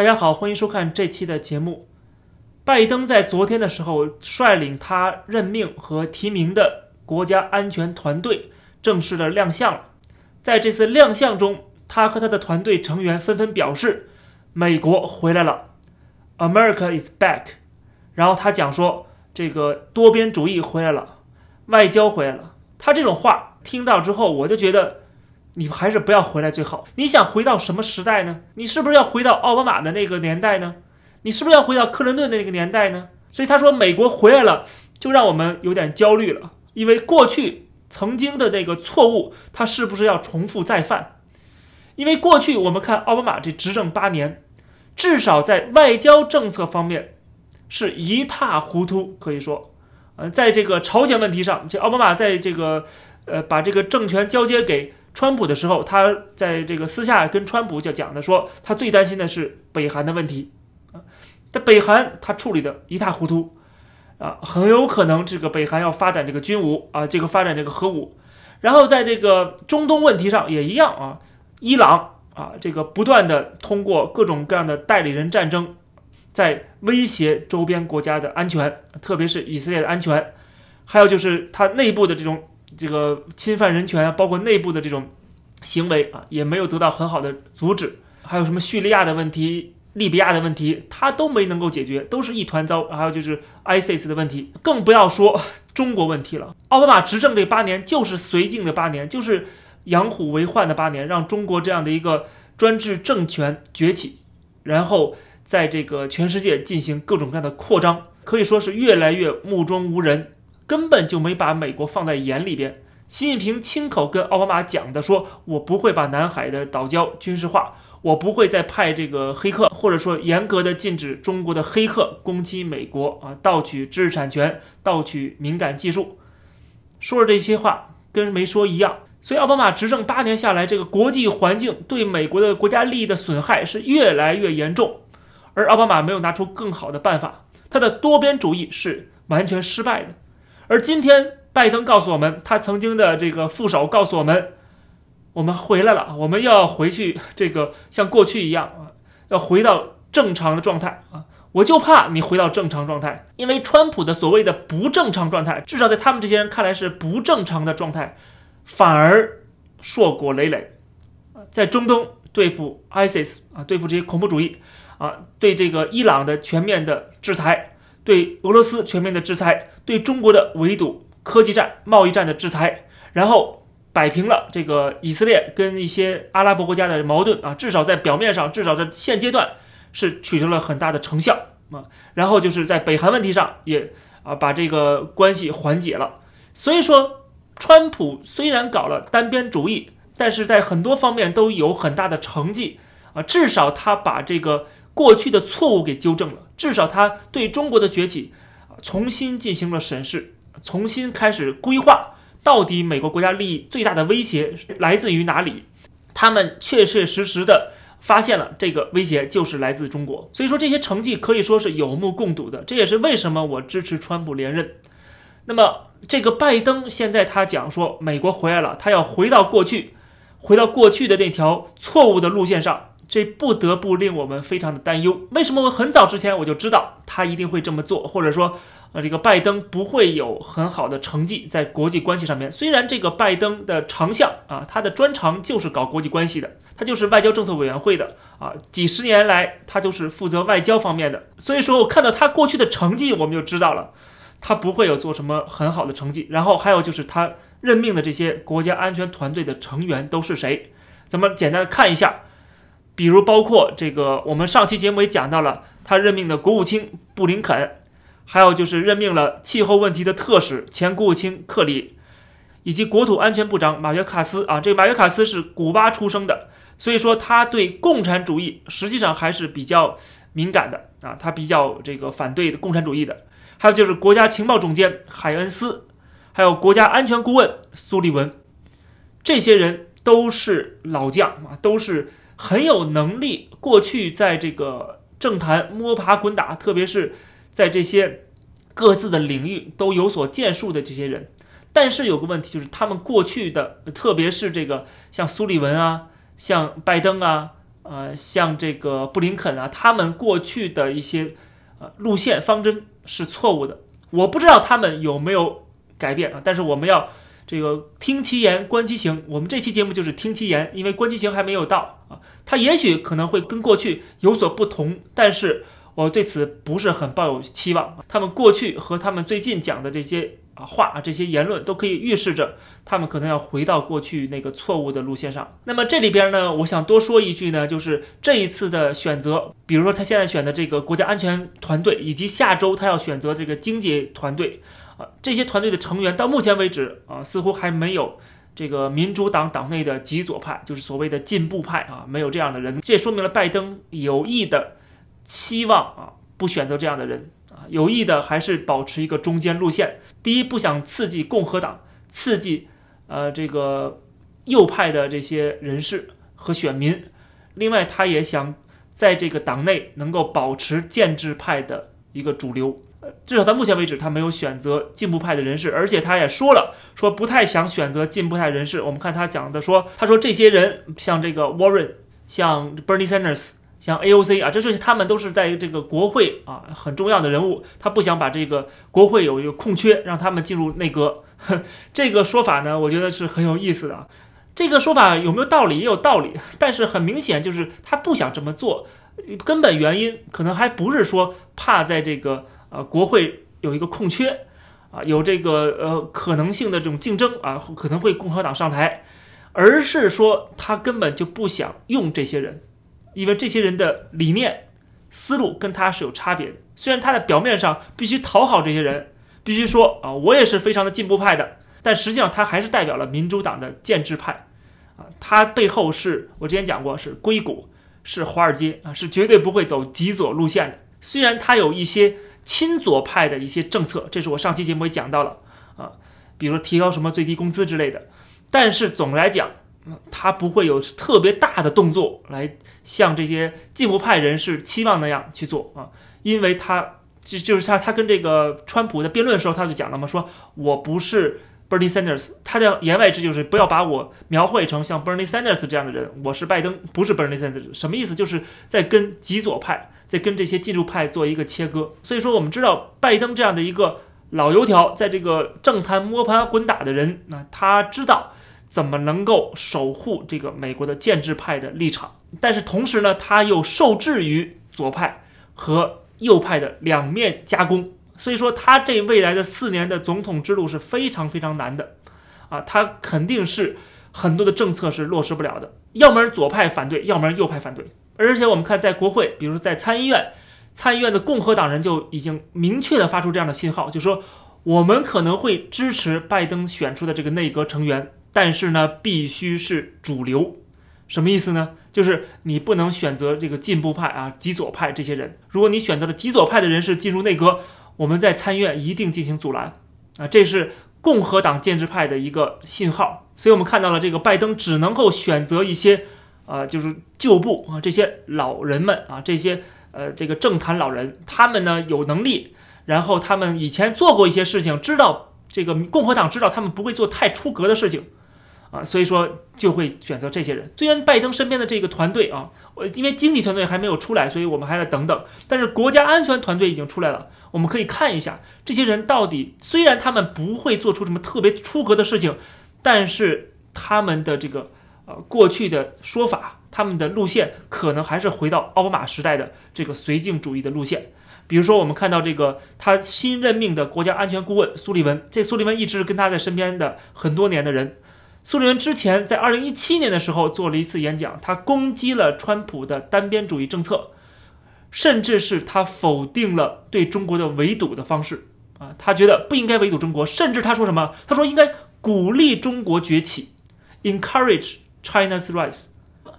大家好，欢迎收看这期的节目。拜登在昨天的时候率领他任命和提名的国家安全团队正式的亮相了。在这次亮相中，他和他的团队成员纷纷表示：“美国回来了，America is back。”然后他讲说：“这个多边主义回来了，外交回来了。”他这种话听到之后，我就觉得。你还是不要回来最好。你想回到什么时代呢？你是不是要回到奥巴马的那个年代呢？你是不是要回到克林顿的那个年代呢？所以他说美国回来了，就让我们有点焦虑了，因为过去曾经的那个错误，他是不是要重复再犯？因为过去我们看奥巴马这执政八年，至少在外交政策方面是一塌糊涂，可以说，呃，在这个朝鲜问题上，这奥巴马在这个呃把这个政权交接给。川普的时候，他在这个私下跟川普就讲的说，他最担心的是北韩的问题啊。在北韩，他处理的一塌糊涂啊，很有可能这个北韩要发展这个军武啊，这个发展这个核武。然后在这个中东问题上也一样啊，伊朗啊，这个不断的通过各种各样的代理人战争，在威胁周边国家的安全，特别是以色列的安全。还有就是他内部的这种。这个侵犯人权，包括内部的这种行为啊，也没有得到很好的阻止。还有什么叙利亚的问题、利比亚的问题，他都没能够解决，都是一团糟。还有就是 ISIS 的问题，更不要说中国问题了。奥巴马执政这八年就是绥靖的八年，就是养虎为患的八年，让中国这样的一个专制政权崛起，然后在这个全世界进行各种各样的扩张，可以说是越来越目中无人。根本就没把美国放在眼里边。习近平亲口跟奥巴马讲的，说我不会把南海的岛礁军事化，我不会再派这个黑客，或者说严格的禁止中国的黑客攻击美国啊，盗取知识产权，盗取敏感技术。说了这些话，跟没说一样。所以奥巴马执政八年下来，这个国际环境对美国的国家利益的损害是越来越严重，而奥巴马没有拿出更好的办法，他的多边主义是完全失败的。而今天，拜登告诉我们，他曾经的这个副手告诉我们，我们回来了，我们要回去，这个像过去一样啊，要回到正常的状态啊！我就怕你回到正常状态，因为川普的所谓的不正常状态，至少在他们这些人看来是不正常的状态，反而硕果累累在中东对付 ISIS 啊，对付这些恐怖主义啊，对这个伊朗的全面的制裁。对俄罗斯全面的制裁，对中国的围堵、科技战、贸易战的制裁，然后摆平了这个以色列跟一些阿拉伯国家的矛盾啊，至少在表面上，至少在现阶段是取得了很大的成效啊。然后就是在北韩问题上也啊把这个关系缓解了。所以说，川普虽然搞了单边主义，但是在很多方面都有很大的成绩啊，至少他把这个。过去的错误给纠正了，至少他对中国的崛起重新进行了审视，重新开始规划，到底美国国家利益最大的威胁来自于哪里？他们确确实实的发现了这个威胁就是来自中国。所以说这些成绩可以说是有目共睹的，这也是为什么我支持川普连任。那么这个拜登现在他讲说美国回来了，他要回到过去，回到过去的那条错误的路线上。这不得不令我们非常的担忧。为什么我很早之前我就知道他一定会这么做，或者说，呃，这个拜登不会有很好的成绩在国际关系上面？虽然这个拜登的长项啊，他的专长就是搞国际关系的，他就是外交政策委员会的啊，几十年来他都是负责外交方面的。所以说我看到他过去的成绩，我们就知道了，他不会有做什么很好的成绩。然后还有就是他任命的这些国家安全团队的成员都是谁？咱们简单的看一下。比如包括这个，我们上期节目也讲到了，他任命的国务卿布林肯，还有就是任命了气候问题的特使前国务卿克里，以及国土安全部长马约卡斯啊。这个马约卡斯是古巴出生的，所以说他对共产主义实际上还是比较敏感的啊，他比较这个反对共产主义的。还有就是国家情报总监海恩斯，还有国家安全顾问苏利文，这些人都是老将啊，都是。很有能力，过去在这个政坛摸爬滚打，特别是在这些各自的领域都有所建树的这些人。但是有个问题，就是他们过去的，特别是这个像苏利文啊，像拜登啊，呃，像这个布林肯啊，他们过去的一些呃路线方针是错误的。我不知道他们有没有改变啊，但是我们要这个听其言观其行。我们这期节目就是听其言，因为观其行还没有到啊，他也许可能会跟过去有所不同，但是我对此不是很抱有期望。他们过去和他们最近讲的这些啊。话啊这些言论都可以预示着他们可能要回到过去那个错误的路线上。那么这里边呢，我想多说一句呢，就是这一次的选择，比如说他现在选的这个国家安全团队，以及下周他要选择这个经济团队，这些团队的成员到目前为止啊，似乎还没有这个民主党党内的极左派，就是所谓的进步派啊，没有这样的人。这也说明了拜登有意的希望啊，不选择这样的人啊。有意的还是保持一个中间路线。第一，不想刺激共和党，刺激呃这个右派的这些人士和选民。另外，他也想在这个党内能够保持建制派的一个主流。至少到目前为止，他没有选择进步派的人士，而且他也说了，说不太想选择进步派人士。我们看他讲的说，他说这些人像这个 Warren，像 Bernie Sanders。像 AOC 啊，这是他们都是在这个国会啊很重要的人物，他不想把这个国会有一个空缺，让他们进入内阁。这个说法呢，我觉得是很有意思的。这个说法有没有道理？也有道理，但是很明显就是他不想这么做，根本原因可能还不是说怕在这个呃国会有一个空缺啊，有这个呃可能性的这种竞争啊，可能会共和党上台，而是说他根本就不想用这些人。因为这些人的理念、思路跟他是有差别的。虽然他在表面上必须讨好这些人，必须说啊，我也是非常的进步派的，但实际上他还是代表了民主党的建制派，啊，他背后是我之前讲过是硅谷，是华尔街啊，是绝对不会走极左路线的。虽然他有一些亲左派的一些政策，这是我上期节目也讲到了啊，比如提高什么最低工资之类的，但是总来讲。他不会有特别大的动作来像这些进步派人士期望那样去做啊，因为他就就是他他跟这个川普在辩论的时候他就讲了嘛，说我不是 Bernie Sanders，他的言外之意就是不要把我描绘成像 Bernie Sanders 这样的人，我是拜登，不是 Bernie Sanders，什么意思？就是在跟极左派在跟这些进步派做一个切割。所以说我们知道拜登这样的一个老油条，在这个政坛摸爬滚打的人，那他知道。怎么能够守护这个美国的建制派的立场？但是同时呢，他又受制于左派和右派的两面夹攻，所以说他这未来的四年的总统之路是非常非常难的，啊，他肯定是很多的政策是落实不了的，要么左派反对，要么右派反对。而且我们看在国会，比如说在参议院，参议院的共和党人就已经明确的发出这样的信号，就说我们可能会支持拜登选出的这个内阁成员。但是呢，必须是主流，什么意思呢？就是你不能选择这个进步派啊、极左派这些人。如果你选择了极左派的人士进入内阁，我们在参议院一定进行阻拦啊！这是共和党建制派的一个信号。所以我们看到了这个拜登只能够选择一些，呃，就是旧部啊，这些老人们啊，这些呃这个政坛老人，他们呢有能力，然后他们以前做过一些事情，知道这个共和党知道他们不会做太出格的事情。啊，所以说就会选择这些人。虽然拜登身边的这个团队啊，我因为经济团队还没有出来，所以我们还在等等。但是国家安全团队已经出来了，我们可以看一下这些人到底。虽然他们不会做出什么特别出格的事情，但是他们的这个呃过去的说法，他们的路线可能还是回到奥巴马时代的这个绥靖主义的路线。比如说，我们看到这个他新任命的国家安全顾问苏利文，这苏利文一直跟他在身边的很多年的人。苏联之前在二零一七年的时候做了一次演讲，他攻击了川普的单边主义政策，甚至是他否定了对中国的围堵的方式啊，他觉得不应该围堵中国，甚至他说什么？他说应该鼓励中国崛起，encourage China's rise。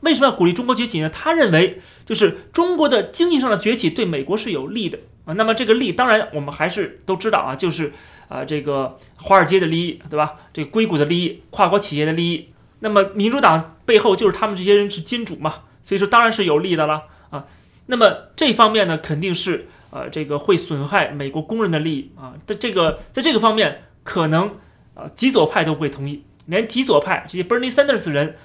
为什么要鼓励中国崛起呢？他认为就是中国的经济上的崛起对美国是有利的那么这个利，当然我们还是都知道啊，就是。啊，这个华尔街的利益，对吧？这个硅谷的利益，跨国企业的利益，那么民主党背后就是他们这些人是金主嘛，所以说当然是有利的了啊。那么这方面呢，肯定是呃这个会损害美国工人的利益啊。在这个在这个方面，可能呃极左派都不会同意，连极左派这些 Bernie Sanders 人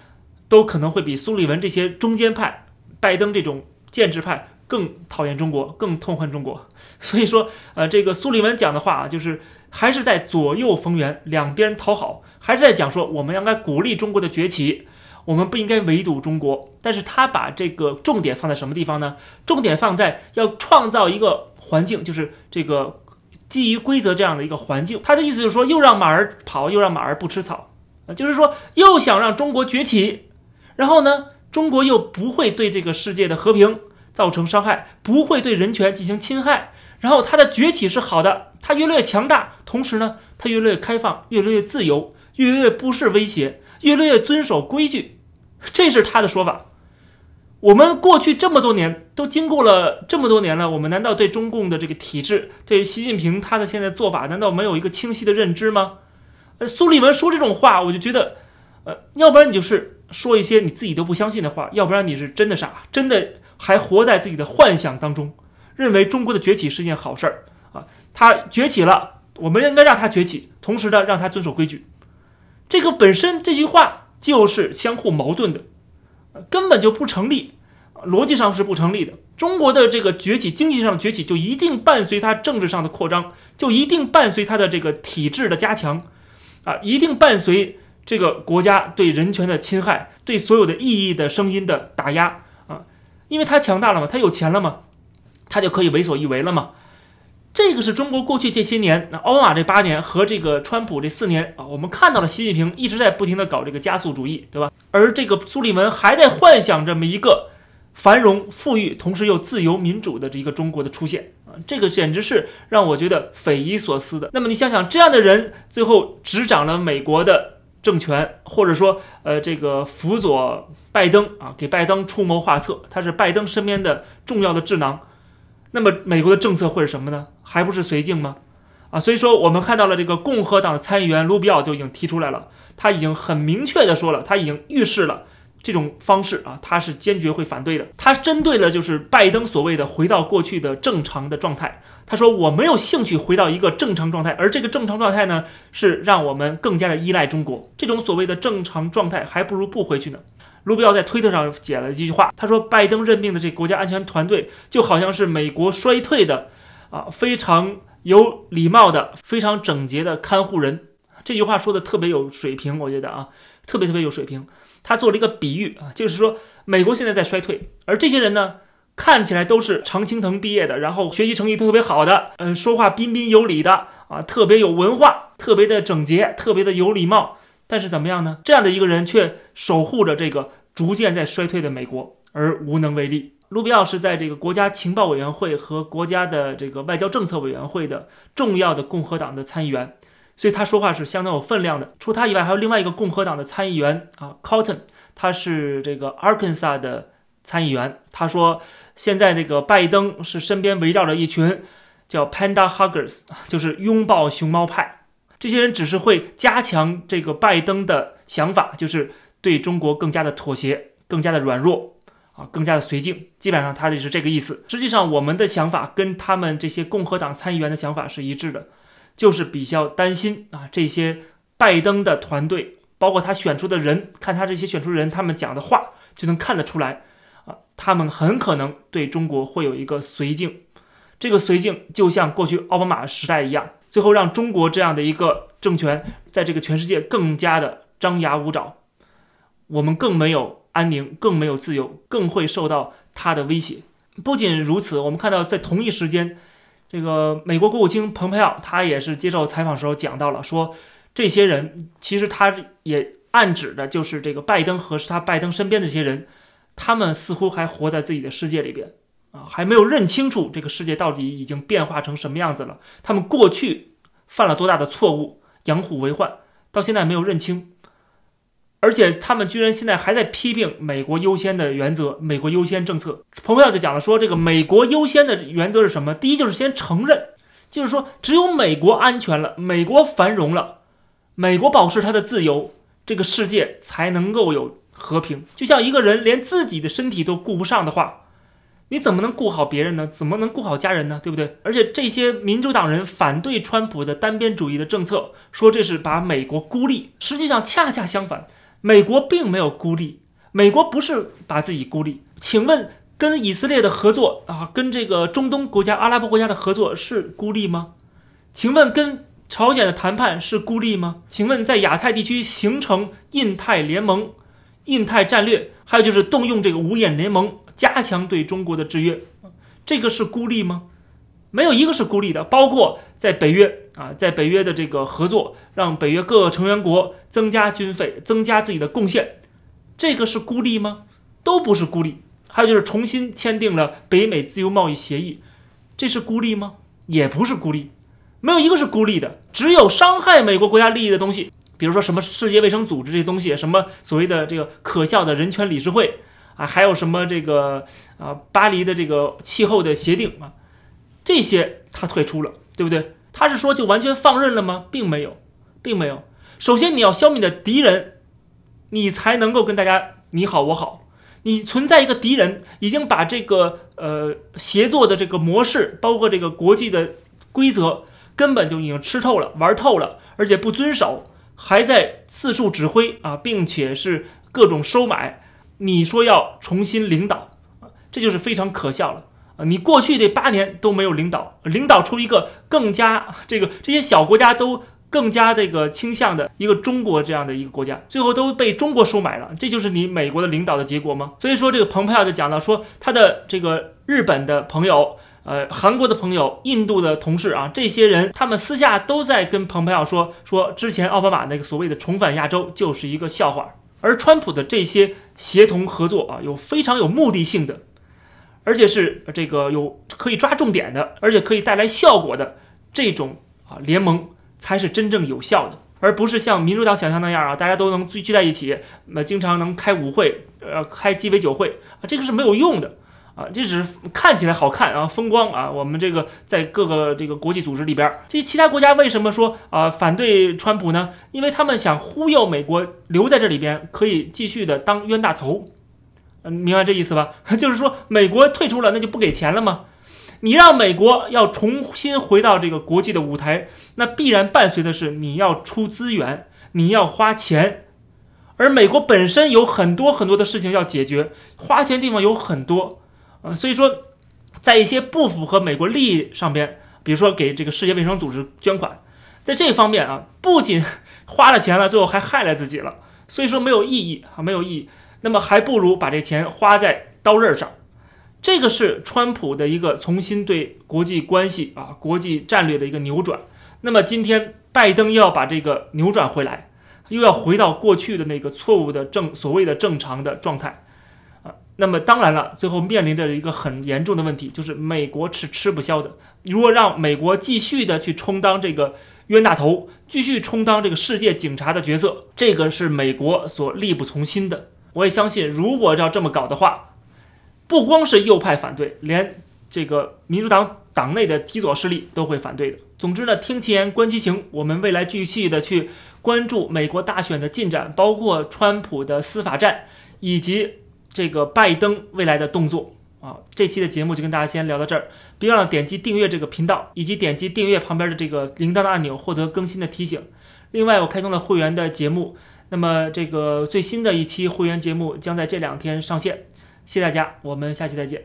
都可能会比苏利文这些中间派拜登这种建制派更讨厌中国，更痛恨中国。所以说，呃，这个苏利文讲的话啊，就是还是在左右逢源，两边讨好，还是在讲说我们应该鼓励中国的崛起，我们不应该围堵中国。但是他把这个重点放在什么地方呢？重点放在要创造一个环境，就是这个基于规则这样的一个环境。他的意思就是说，又让马儿跑，又让马儿不吃草。啊，就是说又想让中国崛起，然后呢，中国又不会对这个世界的和平造成伤害，不会对人权进行侵害，然后它的崛起是好的，它越来越强大，同时呢，它越来越开放，越来越自由，越来越不是威胁，越来越遵守规矩，这是他的说法。我们过去这么多年都经过了这么多年了，我们难道对中共的这个体制，对习近平他的现在做法，难道没有一个清晰的认知吗？呃苏利文说这种话，我就觉得，呃，要不然你就是说一些你自己都不相信的话，要不然你是真的傻，真的还活在自己的幻想当中，认为中国的崛起是件好事儿啊。他崛起了，我们应该让他崛起，同时呢，让他遵守规矩。这个本身这句话就是相互矛盾的，根本就不成立，逻辑上是不成立的。中国的这个崛起，经济上的崛起，就一定伴随它政治上的扩张，就一定伴随它的这个体制的加强。啊，一定伴随这个国家对人权的侵害，对所有的异议的声音的打压，因为他强大了嘛，他有钱了嘛，他就可以为所欲为了嘛。这个是中国过去这些年，那奥巴马这八年和这个川普这四年啊，我们看到了习近平一直在不停的搞这个加速主义，对吧？而这个苏利文还在幻想这么一个繁荣富裕，同时又自由民主的这一个中国的出现啊。这个简直是让我觉得匪夷所思的。那么你想想，这样的人最后执掌了美国的政权，或者说，呃，这个辅佐拜登啊，给拜登出谋划策，他是拜登身边的重要的智囊。那么美国的政策会是什么呢？还不是绥靖吗？啊，所以说我们看到了这个共和党的参议员卢比奥就已经提出来了，他已经很明确的说了，他已经预示了。这种方式啊，他是坚决会反对的。他针对了就是拜登所谓的回到过去的正常的状态。他说我没有兴趣回到一个正常状态，而这个正常状态呢，是让我们更加的依赖中国。这种所谓的正常状态，还不如不回去呢。卢比奥在推特上写了几句话，他说拜登任命的这国家安全团队就好像是美国衰退的啊非常有礼貌的、非常整洁的看护人。这句话说的特别有水平，我觉得啊，特别特别有水平。他做了一个比喻啊，就是说美国现在在衰退，而这些人呢，看起来都是常青藤毕业的，然后学习成绩特别好的，嗯，说话彬彬有礼的啊，特别有文化，特别的整洁，特别的有礼貌。但是怎么样呢？这样的一个人却守护着这个逐渐在衰退的美国而无能为力。卢比奥是在这个国家情报委员会和国家的这个外交政策委员会的重要的共和党的参议员。所以他说话是相当有分量的。除他以外，还有另外一个共和党的参议员啊，Cotton，他是这个 Arkansas 的参议员。他说，现在那个拜登是身边围绕着一群叫 Panda Huggers，就是拥抱熊猫派。这些人只是会加强这个拜登的想法，就是对中国更加的妥协，更加的软弱啊，更加的绥靖。基本上他就是这个意思。实际上，我们的想法跟他们这些共和党参议员的想法是一致的。就是比较担心啊，这些拜登的团队，包括他选出的人，看他这些选出人，他们讲的话就能看得出来啊，他们很可能对中国会有一个绥靖。这个绥靖就像过去奥巴马时代一样，最后让中国这样的一个政权在这个全世界更加的张牙舞爪，我们更没有安宁，更没有自由，更会受到他的威胁。不仅如此，我们看到在同一时间。这个美国国务卿蓬佩奥，他也是接受采访时候讲到了，说这些人其实他也暗指的就是这个拜登和他拜登身边的这些人，他们似乎还活在自己的世界里边啊，还没有认清楚这个世界到底已经变化成什么样子了。他们过去犯了多大的错误，养虎为患，到现在没有认清。而且他们居然现在还在批评美国优先的原则，美国优先政策。蓬佩奥就讲了，说这个美国优先的原则是什么？第一就是先承认，就是说只有美国安全了，美国繁荣了，美国保持它的自由，这个世界才能够有和平。就像一个人连自己的身体都顾不上的话，你怎么能顾好别人呢？怎么能顾好家人呢？对不对？而且这些民主党人反对川普的单边主义的政策，说这是把美国孤立，实际上恰恰相反。美国并没有孤立，美国不是把自己孤立，请问跟以色列的合作啊，跟这个中东国家、阿拉伯国家的合作是孤立吗？请问跟朝鲜的谈判是孤立吗？请问在亚太地区形成印太联盟、印太战略，还有就是动用这个五眼联盟加强对中国的制约，这个是孤立吗？没有一个是孤立的，包括在北约啊，在北约的这个合作，让北约各个成员国增加军费、增加自己的贡献，这个是孤立吗？都不是孤立。还有就是重新签订了北美自由贸易协议，这是孤立吗？也不是孤立，没有一个是孤立的。只有伤害美国国家利益的东西，比如说什么世界卫生组织这些东西，什么所谓的这个可笑的人权理事会啊，还有什么这个啊巴黎的这个气候的协定啊。这些他退出了，对不对？他是说就完全放任了吗？并没有，并没有。首先你要消灭的敌人，你才能够跟大家你好我好。你存在一个敌人，已经把这个呃协作的这个模式，包括这个国际的规则，根本就已经吃透了、玩透了，而且不遵守，还在四处指挥啊，并且是各种收买。你说要重新领导，这就是非常可笑了。啊，你过去这八年都没有领导，领导出一个更加这个这些小国家都更加这个倾向的一个中国这样的一个国家，最后都被中国收买了，这就是你美国的领导的结果吗？所以说，这个蓬佩奥就讲到说，他的这个日本的朋友、呃韩国的朋友、印度的同事啊，这些人他们私下都在跟蓬佩奥说，说之前奥巴马那个所谓的重返亚洲就是一个笑话，而川普的这些协同合作啊，有非常有目的性的。而且是这个有可以抓重点的，而且可以带来效果的这种啊联盟才是真正有效的，而不是像民主党想象那样啊，大家都能聚聚在一起，那经常能开舞会，呃，开鸡尾酒会啊，这个是没有用的啊，这只是看起来好看啊，风光啊。我们这个在各个这个国际组织里边，这其他国家为什么说啊反对川普呢？因为他们想忽悠美国留在这里边，可以继续的当冤大头。嗯，明白这意思吧？就是说，美国退出了，那就不给钱了吗？你让美国要重新回到这个国际的舞台，那必然伴随的是你要出资源，你要花钱，而美国本身有很多很多的事情要解决，花钱地方有很多，呃，所以说，在一些不符合美国利益上边，比如说给这个世界卫生组织捐款，在这方面啊，不仅花了钱了，最后还害了自己了，所以说没有意义啊，没有意义。那么还不如把这钱花在刀刃上，这个是川普的一个重新对国际关系啊、国际战略的一个扭转。那么今天拜登又要把这个扭转回来，又要回到过去的那个错误的正所谓的正常的状态啊。那么当然了，最后面临着一个很严重的问题，就是美国是吃不消的。如果让美国继续的去充当这个冤大头，继续充当这个世界警察的角色，这个是美国所力不从心的。我也相信，如果要这么搞的话，不光是右派反对，连这个民主党党内的极左势力都会反对的。总之呢，听其言观其行，我们未来继续的去关注美国大选的进展，包括川普的司法战，以及这个拜登未来的动作啊。这期的节目就跟大家先聊到这儿，别忘了点击订阅这个频道，以及点击订阅旁边的这个铃铛的按钮，获得更新的提醒。另外，我开通了会员的节目。那么，这个最新的一期会员节目将在这两天上线，谢谢大家，我们下期再见。